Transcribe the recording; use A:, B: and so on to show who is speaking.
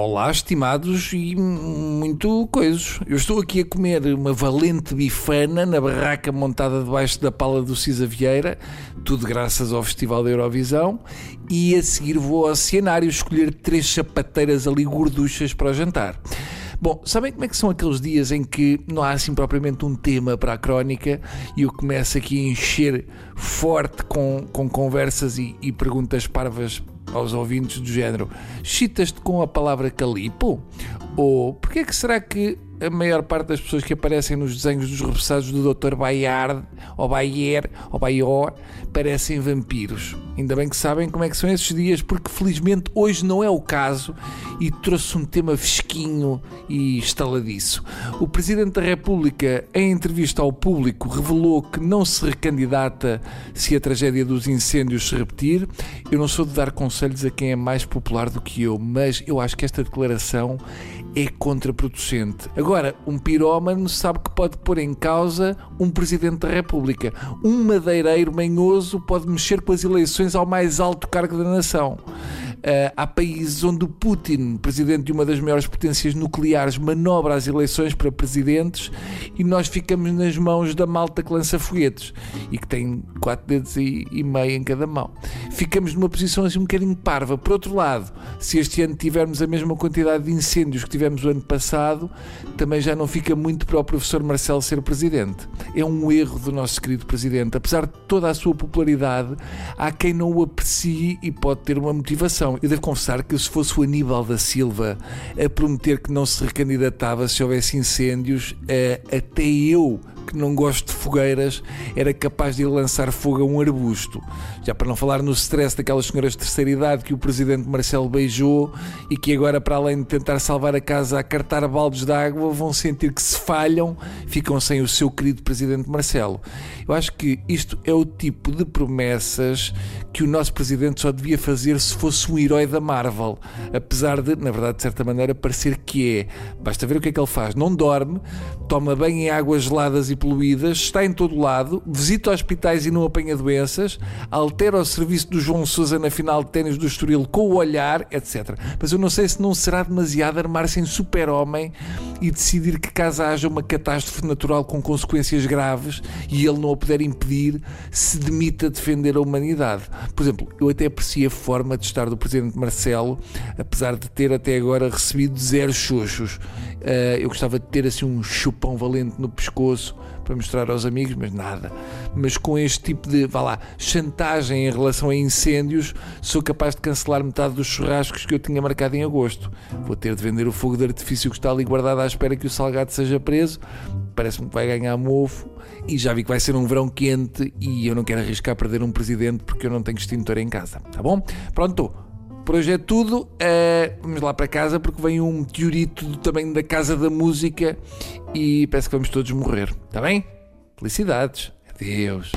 A: Olá, estimados e muito coisos. Eu estou aqui a comer uma valente bifana na barraca montada debaixo da pala do Cisa Vieira, tudo graças ao Festival da Eurovisão, e a seguir vou ao cenário escolher três chapateiras ali gorduchas para o jantar. Bom, sabem como é que são aqueles dias em que não há assim propriamente um tema para a crónica e eu começo aqui a encher forte com, com conversas e, e perguntas parvas aos ouvintes do género: chitas-te com a palavra calipo? Ou porquê que será que a maior parte das pessoas que aparecem nos desenhos dos repassados do Dr. Bayard, ou Bayer, ou Bayor, parecem vampiros. Ainda bem que sabem como é que são esses dias, porque felizmente hoje não é o caso e trouxe um tema fresquinho e estaladiço. O Presidente da República, em entrevista ao público, revelou que não se recandidata se a tragédia dos incêndios se repetir. Eu não sou de dar conselhos a quem é mais popular do que eu, mas eu acho que esta declaração é contraproducente. Agora, um pirómano sabe que pode pôr em causa um Presidente da República. Um madeireiro manhoso pode mexer com as eleições ao mais alto cargo da nação. Uh, há países onde o Putin, presidente de uma das maiores potências nucleares, manobra as eleições para presidentes e nós ficamos nas mãos da malta que lança foguetes e que tem quatro dedos e, e meio em cada mão. Ficamos numa posição assim um bocadinho parva. Por outro lado, se este ano tivermos a mesma quantidade de incêndios que tivemos o ano passado, também já não fica muito para o professor Marcelo ser presidente. É um erro do nosso querido presidente. Apesar de toda a sua popularidade, há quem não o aprecie e pode ter uma motivação. Eu devo confessar que se fosse o Aníbal da Silva a prometer que não se recandidatava se houvesse incêndios, eh, até eu que não gosto de fogueiras, era capaz de ir lançar fogo a um arbusto. Já para não falar no stress daquelas senhoras de terceira idade que o presidente Marcelo beijou e que agora, para além de tentar salvar a casa a cartar baldes de água, vão sentir que se falham, ficam sem o seu querido presidente Marcelo. Eu acho que isto é o tipo de promessas que o nosso presidente só devia fazer se fosse um herói da Marvel, apesar de, na verdade, de certa maneira, parecer que é. Basta ver o que é que ele faz. Não dorme, toma banho em águas geladas e poluídas, está em todo lado, visita hospitais e não apanha doenças, altera o serviço do João Sousa na final de ténis do Estoril com o olhar, etc. Mas eu não sei se não será demasiado armar-se em super-homem e decidir que caso haja uma catástrofe natural com consequências graves e ele não a puder impedir, se demita a defender a humanidade. Por exemplo, eu até aprecio a forma de estar do Presidente Marcelo, apesar de ter até agora recebido zero xoxos. Uh, eu gostava de ter assim um chupão valente no pescoço para mostrar aos amigos, mas nada. Mas com este tipo de, vá lá, chantagem em relação a incêndios, sou capaz de cancelar metade dos churrascos que eu tinha marcado em agosto. Vou ter de vender o fogo de artifício que está ali guardado à espera que o salgado seja preso. Parece-me que vai ganhar mofo. E já vi que vai ser um verão quente e eu não quero arriscar perder um presidente porque eu não tenho extintor em casa. Tá bom? Pronto. Por hoje é tudo. Uh, vamos lá para casa porque vem um meteorito do tamanho da Casa da Música e parece que vamos todos morrer. Está bem? Felicidades. Adeus.